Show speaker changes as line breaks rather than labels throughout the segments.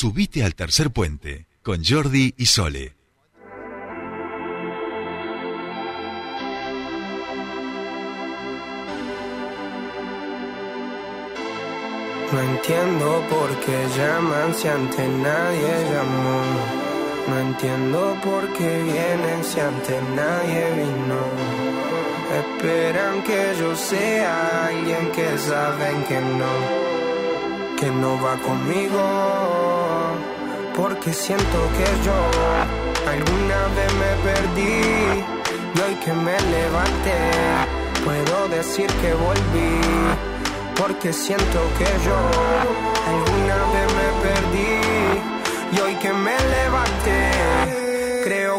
Subite al tercer puente con Jordi y Sole.
No entiendo por qué llaman si antes nadie llamó. No entiendo por qué vienen si antes nadie vino. Esperan que yo sea alguien que saben que no, que no va conmigo. Porque siento que yo alguna vez me perdí. Y hoy que me levanté puedo decir que volví porque siento que yo alguna vez me perdí. Y hoy que me levanté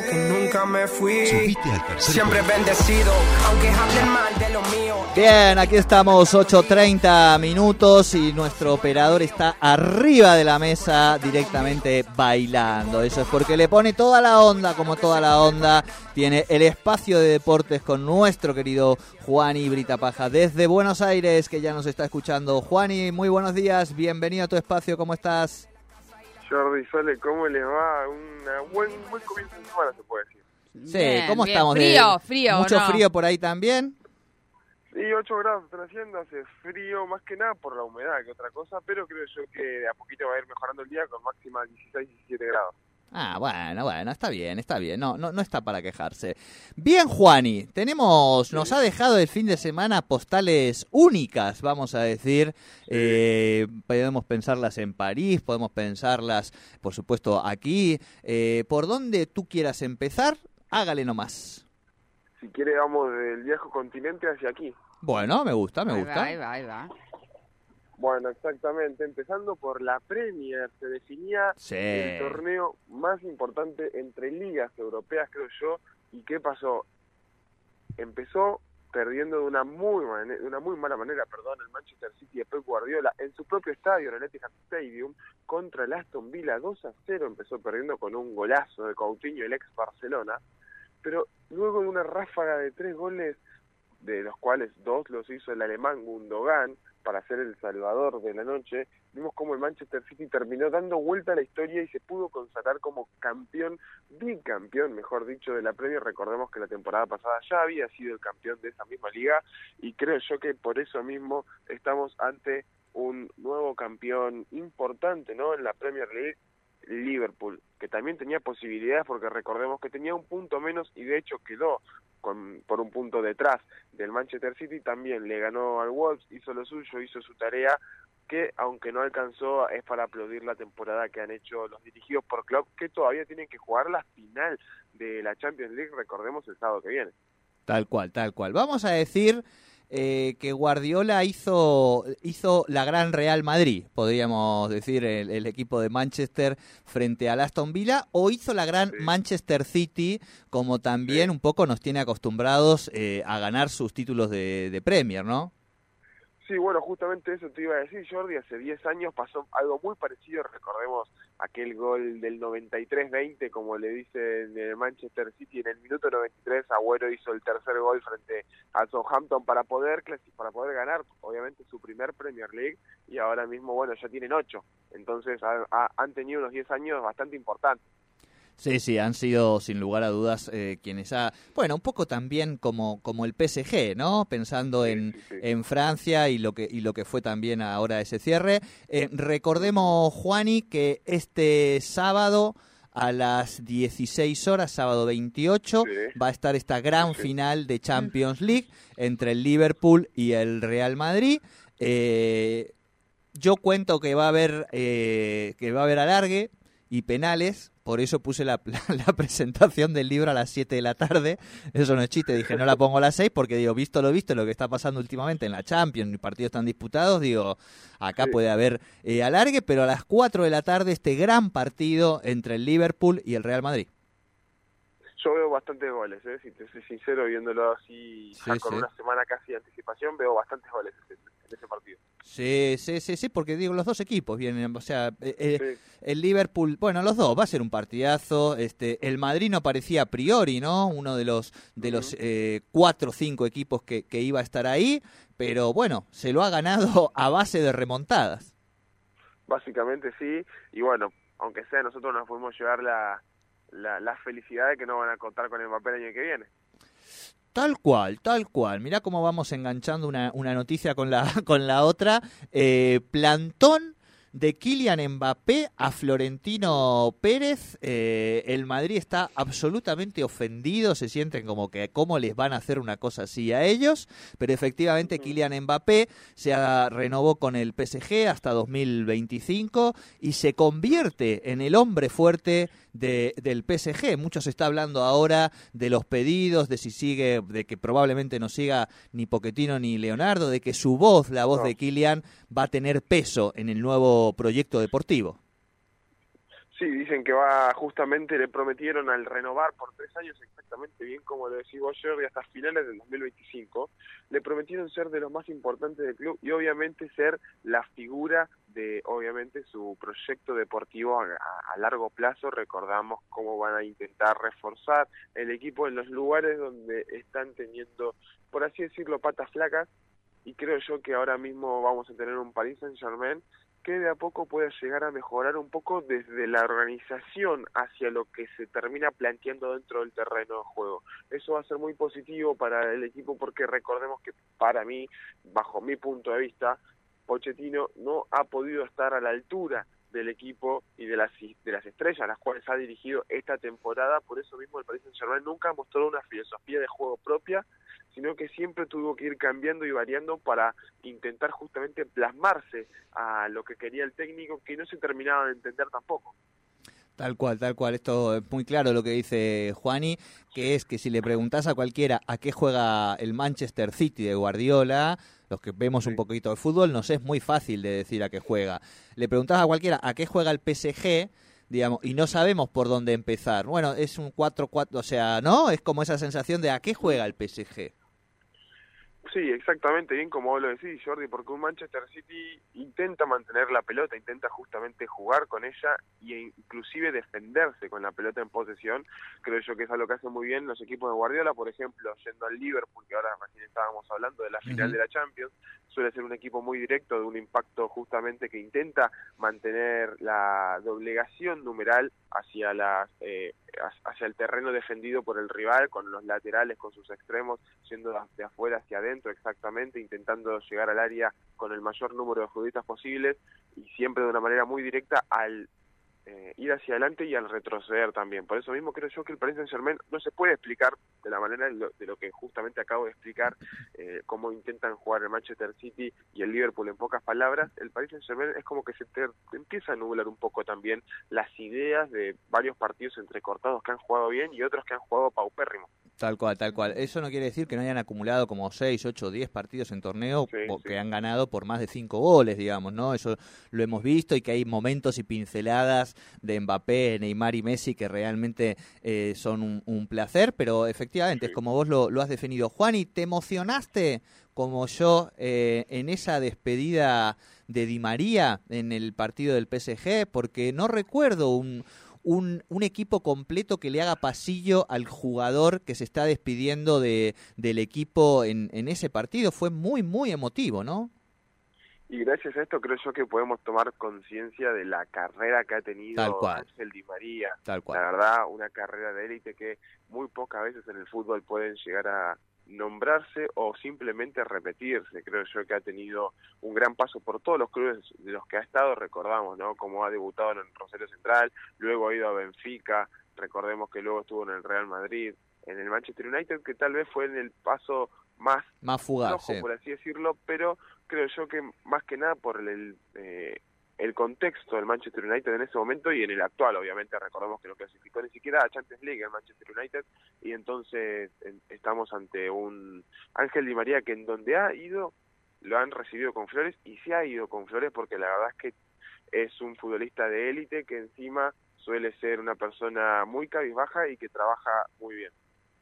que nunca me fui siempre bendecido aunque hablen mal de lo mío
Bien, aquí estamos 8.30 minutos y nuestro operador está arriba de la mesa directamente bailando. Eso es porque le pone toda la onda, como toda la onda. Tiene el espacio de deportes con nuestro querido Juani Brita Paja desde Buenos Aires, que ya nos está escuchando. Juani, muy buenos días, bienvenido a tu espacio, ¿cómo estás?
Jordi Sole, ¿cómo les va? Un buen, buen comienzo de semana, se puede decir.
Sí,
Bien,
¿cómo
bien.
estamos?
Frío, frío,
¿Mucho
¿no?
frío por ahí también?
Sí, 8 grados están haciendo, hace frío más que nada por la humedad que otra cosa, pero creo yo que de a poquito va a ir mejorando el día con máxima 16, 17 grados.
Ah, bueno, bueno, está bien, está bien, no, no, no está para quejarse. Bien, Juani, tenemos, nos ha dejado el fin de semana postales únicas, vamos a decir. Eh, podemos pensarlas en París, podemos pensarlas, por supuesto, aquí. Eh, por donde tú quieras empezar, hágale nomás.
Si quiere vamos del viejo continente hacia aquí.
Bueno, me gusta, me
Ahí
gusta.
va, ahí va, ahí va.
Bueno, exactamente, empezando por la Premier, se definía
Sí.
el torneo más importante entre ligas europeas, creo yo, y ¿qué pasó? Empezó perdiendo de una muy de una muy mala manera, perdón, el Manchester City de Pep Guardiola en su propio estadio, en el Etihad Stadium, contra el Aston Villa 2 a 0, empezó perdiendo con un golazo de Coutinho, el ex Barcelona, pero luego de una ráfaga de tres goles, de los cuales dos los hizo el alemán Gundogan, para ser el salvador de la noche, vimos como el Manchester City terminó dando vuelta a la historia y se pudo constatar como campeón, bicampeón, mejor dicho, de la Premier. Recordemos que la temporada pasada ya había sido el campeón de esa misma liga y creo yo que por eso mismo estamos ante un nuevo campeón importante, ¿no? En la Premier League, Liverpool, que también tenía posibilidades porque recordemos que tenía un punto menos y de hecho quedó con, por un punto detrás del Manchester City, también le ganó al Wolves, hizo lo suyo, hizo su tarea, que aunque no alcanzó es para aplaudir la temporada que han hecho los dirigidos por Klopp, que todavía tienen que jugar la final de la Champions League, recordemos el sábado que viene.
Tal cual, tal cual. Vamos a decir eh, que Guardiola hizo, hizo la gran Real Madrid, podríamos decir, el, el equipo de Manchester frente al Aston Villa, o hizo la gran
Sí.
Manchester City, como también
Sí.
un poco nos tiene acostumbrados eh, a ganar sus títulos de, de Premier, ¿no?
Sí, bueno, justamente eso te iba a decir, Jordi. Hace 10 años pasó algo muy parecido. Recordemos aquel gol del 93-20, como le dicen en el Manchester City. En el minuto 93, Agüero hizo el tercer gol frente a Southampton para poder para poder ganar, obviamente, su primer Premier League. Y ahora mismo, bueno, ya tienen 8. Entonces, ha- ha- han tenido unos 10 años bastante importantes.
Sí, sí, han sido sin lugar a dudas eh, quienes ha... Bueno, un poco también como, como el PSG, ¿no? Pensando
Sí,
en,
sí, sí.
en Francia y lo que y lo que fue también ahora ese cierre. Eh, recordemos, Juani, que este sábado a las 16 horas, sábado 28,
Sí.
va a estar esta gran final de Champions League entre el Liverpool y el Real Madrid. Eh, yo cuento que va a haber que va a haber alargue y penales, por eso puse la, la- la presentación del libro a las 7 de la tarde. Eso no es chiste, dije no la pongo a las 6 porque digo, visto lo visto, lo que está pasando últimamente en la Champions, y partidos tan disputados, digo, acá
Sí.
puede haber eh, alargue, pero a las 4 de la tarde este gran partido entre el Liverpool y el Real Madrid.
Yo veo bastantes goles, ¿eh? si te soy sincero, viéndolo así, ya
Sí,
con
sí.
una semana casi de anticipación, veo bastantes goles en ese partido.
Sí, sí, sí, sí, porque digo, los dos equipos vienen, o sea, eh, eh,
Sí.
el Liverpool, bueno, los dos, va a ser un partidazo, este, el Madrid no parecía a priori, ¿no? Uno de los, de los eh, cuatro o cinco equipos que, que iba a estar ahí, pero bueno, se lo ha ganado a base de remontadas.
Básicamente sí, y bueno, aunque sea nosotros nos podemos llevar la, la, la felicidad de que no van a contar con el papel el año que viene.
Tal cual, tal cual. Mirá cómo vamos enganchando una, una noticia con la, con la otra. Eh, plantón de Kylian Mbappé a Florentino Pérez. Eh, el Madrid está absolutamente ofendido, se sienten como que cómo les van a hacer una cosa así a ellos, pero efectivamente Kylian Mbappé se renovó con el PSG hasta 2025 y se convierte en el hombre fuerte de, del PSG. Mucho se está hablando ahora de los pedidos, de si sigue, de que probablemente no siga ni Poquetino ni Leonardo, de que su voz, la voz de Kylian, va a tener peso en el nuevo proyecto deportivo.
Sí, dicen que va justamente, le prometieron al renovar por tres años exactamente bien como lo decís vos, Jordi, hasta finales del 2025, le prometieron ser de los más importantes del club y obviamente ser la figura de, obviamente, su proyecto deportivo a, a largo plazo. Recordamos cómo van a intentar reforzar el equipo en los lugares donde están teniendo, por así decirlo, patas flacas y creo yo que ahora mismo vamos a tener un Paris Saint Germain que de a poco puede llegar a mejorar un poco desde la organización hacia lo que se termina planteando dentro del terreno de juego. Eso va a ser muy positivo para el equipo porque recordemos que para mí, bajo mi punto de vista, Pochettino no ha podido estar a la altura del equipo y de las de las estrellas a las cuales ha dirigido esta temporada, por eso mismo el Paris Saint-Germain nunca mostró una filosofía de juego propia sino que siempre tuvo que ir cambiando y variando para intentar justamente plasmarse a lo que quería el técnico, que no se terminaba de entender tampoco.
Tal cual, tal cual. Esto es muy claro lo que dice Juani, que es que si le preguntas a cualquiera a qué juega el Manchester City de Guardiola, los que vemos un poquito de fútbol, nos es muy fácil de decir a qué juega. Le preguntas a cualquiera a qué juega el PSG, digamos, y no sabemos por dónde empezar. Bueno, es un 4-4, o sea, ¿no? Es como esa sensación de a qué juega el PSG.
Sí, exactamente, bien como vos lo decís, Jordi, porque un Manchester City intenta mantener la pelota, intenta justamente jugar con ella e inclusive defenderse con la pelota en posesión. Creo yo que es algo que hace muy bien los equipos de Guardiola, por ejemplo, yendo al Liverpool, que ahora recién estábamos hablando de la final de la Champions, suele ser un equipo muy directo, de un impacto justamente que intenta mantener la doblegación numeral hacia las eh, hacia el terreno defendido por el rival, con los laterales, con sus extremos, yendo de afuera hacia adentro exactamente, intentando llegar al área con el mayor número de futbolistas posibles y siempre de una manera muy directa al eh, ir hacia adelante y al retroceder también. Por eso mismo creo yo que el Paris Saint Germain no se puede explicar de la manera de lo, que justamente acabo de explicar, eh, cómo intentan jugar el Manchester City y el Liverpool en pocas palabras. El Paris Saint Germain es como que se te, empieza a nublar un poco también las ideas de varios partidos entrecortados que han jugado bien y otros que han jugado paupérrimo.
Tal cual, tal cual. Eso no quiere decir que no hayan acumulado como 6, 8, 10 partidos en torneo que han ganado por más de 5 goles, digamos, ¿no? Eso lo hemos visto y que hay momentos y pinceladas de Mbappé, Neymar y Messi que realmente eh, son un, placer, pero efectivamente es como vos lo, has definido. Juan, ¿y te emocionaste como yo eh, en esa despedida de Di María en el partido del PSG? Porque no recuerdo un un, un equipo completo que le haga pasillo al jugador que se está despidiendo de, del equipo en, en ese partido. Fue muy, muy emotivo, ¿no?
Y gracias a esto creo yo que podemos tomar conciencia de la carrera que ha tenido Ángel Di María.
Tal cual.
La verdad, una carrera de élite que muy pocas veces en el fútbol pueden llegar a, nombrarse o simplemente repetirse. Creo yo que ha tenido un gran paso por todos los clubes de los que ha estado, recordamos, ¿no? Como ha debutado en Rosario Central, luego ha ido a Benfica, recordemos que luego estuvo en el Real Madrid, en el Manchester United, que tal vez fue en el paso más,
más fugaz,
por así decirlo, pero creo yo que más que nada por el, eh, el contexto del Manchester United en ese momento y en el actual, obviamente, recordemos que no clasificó ni siquiera a Champions League el Manchester United y entonces estamos ante un Ángel Di María que en donde ha ido lo han recibido con flores y se ha ido con flores porque la verdad es que es un futbolista de élite que encima suele ser una persona muy cabizbaja y que trabaja muy bien.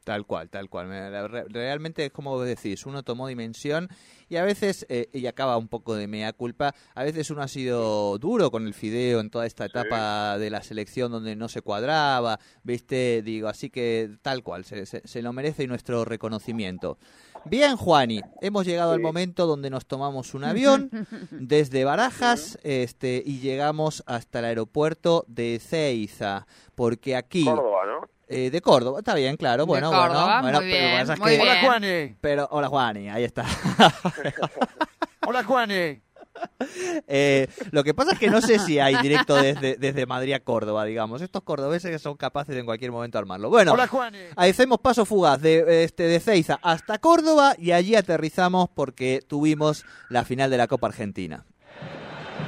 Tal cual, tal cual. Me- la- re- Realmente es como vos decís, uno tomó dimensión y a veces, eh, y acaba un poco de mea culpa, a veces uno ha sido duro con el fideo en toda esta etapa de la selección donde no se cuadraba, viste, digo, así que tal cual, se, se- se lo merece nuestro reconocimiento. Bien, Juani, hemos llegado al momento donde nos tomamos un avión desde Barajas este, y llegamos hasta el aeropuerto de Ceiza, porque aquí...
Córdoba, ¿no?
Eh, de Córdoba, está bien, claro.
De
Bueno,
Córdoba,
bueno, bueno,
muy
pero
bien, muy
que-
bien.
Hola, Juani.
Pero, hola, Juani, ahí está.
Hola, Juani.
Eh, lo que pasa es que no sé si hay directo desde, desde Madrid a Córdoba, digamos. Estos cordobeses que son capaces de en cualquier momento armarlo. Bueno,
Hola, Juani.
hacemos paso fugaz de, este, de Ceiza hasta Córdoba y allí aterrizamos porque tuvimos la final de la Copa Argentina.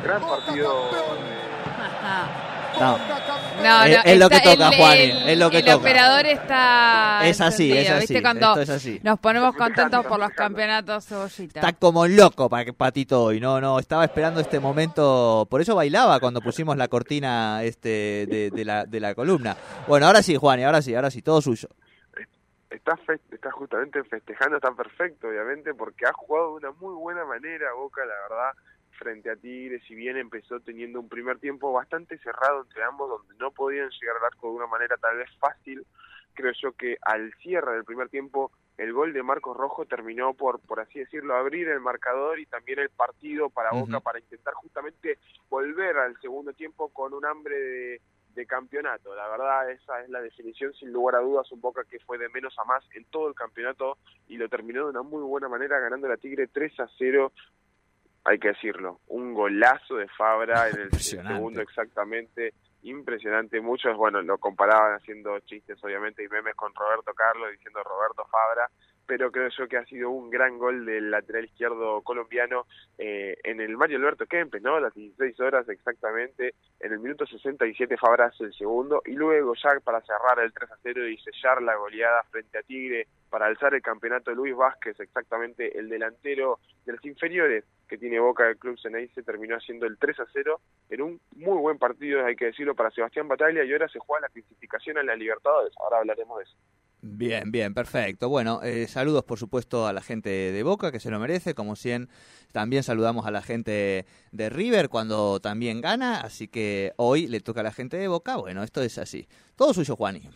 Gran partido.
No,
No,
Es-
no,
es lo que toca,
el-
Juani,
el-
es lo que
el
toca.
operador está
es así, es así.
¿Viste cuando
Esto es así.
nos ponemos contentos por los campeonatos cebollita?
Está como loco pa- Patito hoy, no, no, estaba esperando este momento, por eso bailaba cuando pusimos la cortina este de, de la, de la columna. Bueno, ahora sí, Juan, y ahora sí, ahora sí, todo suyo.
Está, fe- está justamente festejando, está perfecto, obviamente, porque ha jugado de una muy buena manera Boca, la verdad, frente a Tigre, si bien empezó teniendo un primer tiempo bastante cerrado entre ambos, donde no podían llegar al arco de una manera tal vez fácil, creo yo que al cierre del primer tiempo el gol de Marcos Rojo terminó por, por así decirlo, abrir el marcador y también el partido para Boca para intentar justamente volver al segundo tiempo con un hambre de, de campeonato. La verdad, esa es la definición, sin lugar a dudas, un Boca que fue de menos a más en todo el campeonato y lo terminó de una muy buena manera ganando la Tigre 3 a 0. Hay que decirlo, un golazo de Fabra en el segundo exactamente, impresionante. Muchos, bueno, lo comparaban haciendo chistes, obviamente, y memes con Roberto Carlos diciendo Roberto Fabra, pero creo yo que ha sido un gran gol del lateral izquierdo colombiano eh, en el Mario Alberto Kempes, ¿no? Las 16 horas exactamente, en el minuto 67 Fabra el segundo, y luego ya para cerrar el 3 a 0 y sellar la goleada frente a Tigre para alzar el campeonato Luis Vázquez, exactamente el delantero de los inferiores que tiene Boca del Club Ceneice, terminó haciendo el 3 a 0 en un muy buen partido, hay que decirlo, para Sebastián Bataglia, y ahora se juega la clasificación a la Libertadores, ahora hablaremos de eso.
Bien, bien, perfecto. Bueno, eh, saludos por supuesto a la gente de Boca que se lo merece, como 100. También saludamos a la gente de River cuando también gana, así que hoy le toca a la gente de Boca. Bueno, esto es así. Todo suyo, Juani.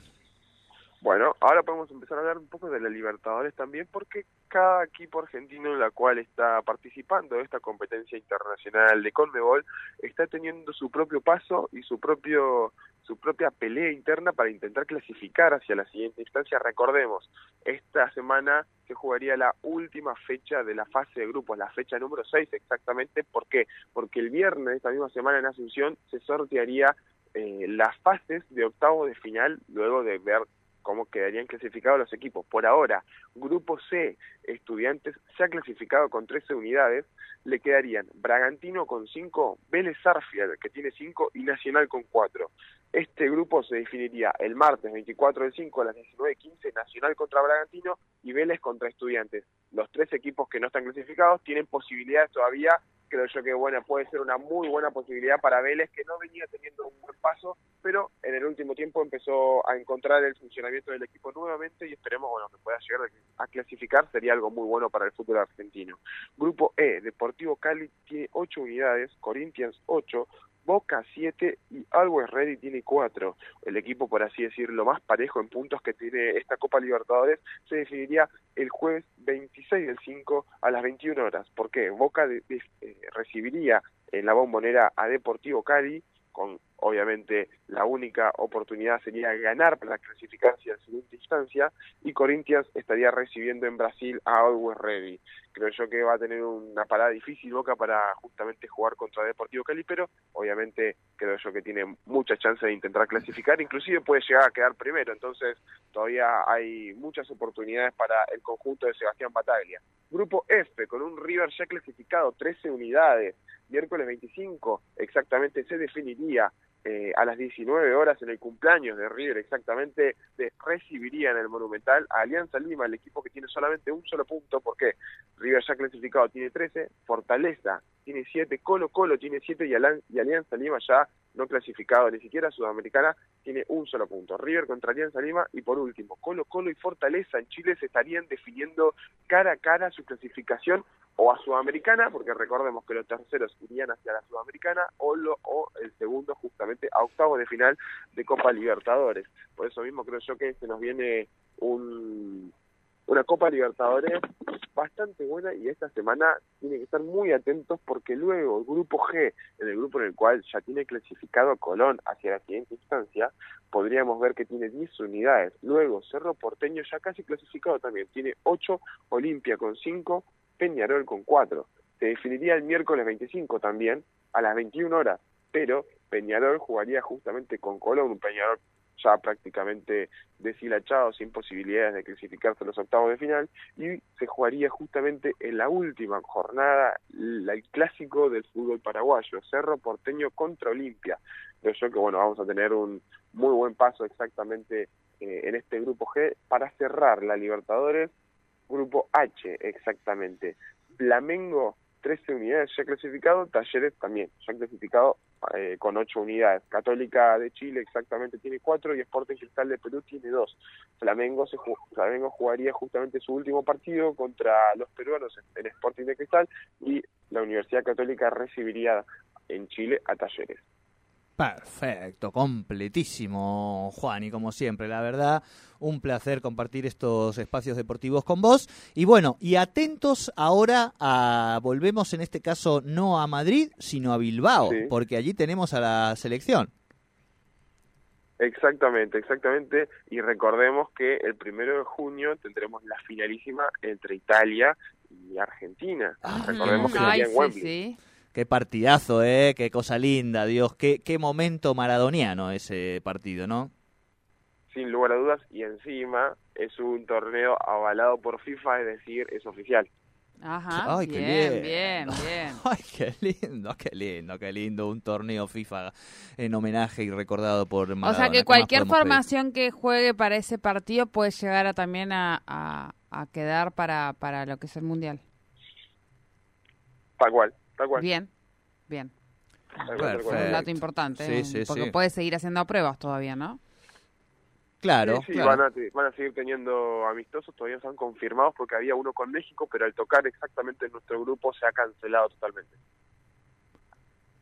Bueno, ahora podemos empezar a hablar un poco de la Libertadores también, porque cada equipo argentino en la cual está participando de esta competencia internacional de Conmebol está teniendo su propio paso y su propio su propia pelea interna para intentar clasificar hacia la siguiente instancia. Recordemos, esta semana se jugaría la última fecha de la fase de grupos, la fecha número 6 exactamente. ¿Por qué? Porque el viernes de esta misma semana en Asunción se sortearía eh, las fases de octavo de final luego de ver cómo quedarían clasificados los equipos. Por ahora, Grupo C, Estudiantes, se ha clasificado con 13 unidades, le quedarían Bragantino con 5, Vélez Sarfield, que tiene 5, y Nacional con 4. Este grupo se definiría el martes 24 del 5 a las 19.15, Nacional contra Bragantino y Vélez contra Estudiantes. Los tres equipos que no están clasificados tienen posibilidades todavía, creo yo que bueno, puede ser una muy buena posibilidad para Vélez, que no venía teniendo un buen paso, pero en el último tiempo empezó a encontrar el funcionamiento del equipo nuevamente y esperemos bueno que pueda llegar a clasificar, sería algo muy bueno para el fútbol argentino. Grupo E, Deportivo Cali tiene 8 unidades, Corinthians 8, Boca 7 y Always Ready tiene 4. El equipo, por así decirlo, más parejo en puntos que tiene esta Copa Libertadores se definiría el jueves 26 del 5 a las 21 horas. ¿Por qué? Boca de- eh, recibiría en la bombonera a Deportivo Cali con obviamente la única oportunidad sería ganar para clasificarse a la siguiente instancia y Corinthians estaría recibiendo en Brasil a Always Ready. Creo yo que va a tener una parada difícil Boca para justamente jugar contra Deportivo Cali, pero obviamente creo yo que tiene mucha chance de intentar clasificar, inclusive puede llegar a quedar primero, entonces todavía hay muchas oportunidades para el conjunto de Sebastián Bataglia. Grupo F, con un River ya clasificado, 13 unidades, miércoles 25 exactamente se definiría eh, a las 19 horas en el cumpleaños de River exactamente de, recibiría en el Monumental a Alianza Lima, el equipo que tiene solamente un solo punto, porque River ya clasificado tiene 13, Fortaleza tiene 7, Colo Colo tiene 7 y, y Alianza Lima ya no clasificado ni siquiera Sudamericana tiene un solo punto. River contra Alianza Lima y por último, Colo Colo y Fortaleza en Chile se estarían definiendo cara a cara su clasificación o a Sudamericana, porque recordemos que los terceros irían hacia la Sudamericana o, lo, o el segundo justamente a octavos de final de Copa Libertadores. Por eso mismo creo yo que se nos viene un, una Copa Libertadores bastante buena y esta semana tiene que estar muy atentos porque luego el grupo G, en el grupo en el cual ya tiene clasificado Colón hacia la siguiente instancia, podríamos ver que tiene 10 unidades. Luego Cerro Porteño ya casi clasificado también, tiene 8, Olimpia con 5, Peñarol con 4. Se definiría el miércoles 25 también, a las 21 horas, pero Peñarol jugaría justamente con Colón, un Peñarol ya prácticamente deshilachado, sin posibilidades de clasificarse a los octavos de final, y se jugaría justamente en la última jornada el clásico del fútbol paraguayo, Cerro Porteño contra Olimpia. Creo yo que bueno, vamos a tener un muy buen paso exactamente eh, en este grupo G para cerrar la Libertadores, grupo H exactamente. Flamengo 13 unidades ya clasificado, Talleres también ya clasificado eh, con 8 unidades. Católica de Chile exactamente tiene 4 y Sporting Cristal de Perú tiene 2. Flamengo, se Flamengo jugaría justamente su último partido contra los peruanos en Sporting de Cristal y la Universidad Católica recibiría en Chile a Talleres.
Perfecto, completísimo, Juan, y como siempre, la verdad, un placer compartir estos espacios deportivos con vos. Y bueno, y atentos ahora a, volvemos en este caso no a Madrid, sino a Bilbao,
Sí.
porque allí tenemos a la selección.
Exactamente, exactamente. Y recordemos que el primero de junio tendremos la finalísima entre Italia y Argentina.
Ah,
recordemos que sería en
sí,
Wembley.
sí.
Qué partidazo, ¿eh? Qué cosa linda, Dios. Qué, qué momento maradoniano ese partido, ¿no?
Sin lugar a dudas. Y encima es un torneo avalado por FIFA, es decir, es oficial.
Ajá.
Ay, qué
bien,
bien.
bien, bien.
Ay, qué lindo, qué lindo, qué lindo. Un torneo FIFA en homenaje y recordado por Maradona.
O sea
¿Qué
que cualquier
pedir?
formación que juegue para ese partido puede llegar a también a, a- a quedar para, para lo que es el mundial.
Tal cual, tal cual.
Bien, bien.
tal cual, tal cual.
Un dato importante.
Sí, sí,
porque
sí.
puede seguir haciendo pruebas todavía, ¿no?
Claro,
Sí, sí,
claro.
Van, a, van a seguir teniendo amistosos, todavía están confirmados porque había uno con México, pero al tocar exactamente en nuestro grupo se ha cancelado totalmente.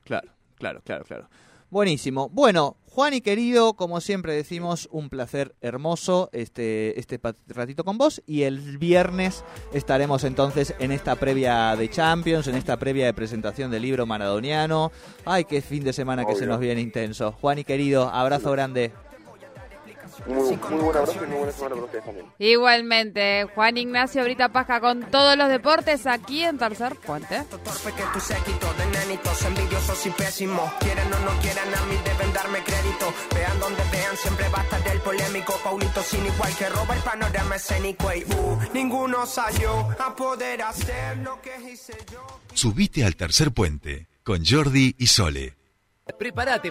Claro, claro, claro, claro. Buenísimo. Bueno, Juan y querido, como siempre decimos, un placer hermoso este, este ratito con vos. Y el viernes estaremos entonces en esta previa de Champions, en esta previa de presentación del libro maradoniano. Ay, qué fin de semana que se nos viene intenso. Juan y querido, abrazo grande.
Muy, muy buen abrazo y muy buena semana para ustedes también.
Igualmente, Juan Ignacio Brita Pasca con todos los deportes aquí en Tercer Puente.
torpe que tu séquito de nenitos envidiosos y pésimos quieren o no quieran a mí deben darme crédito vean donde vean siempre va a estar el polémico Paulito sin igual que roba el panorama escénico y uh, ninguno salió a poder hacer lo que hice yo
Subite al tercer puente con Jordi y Sole.
Prepárate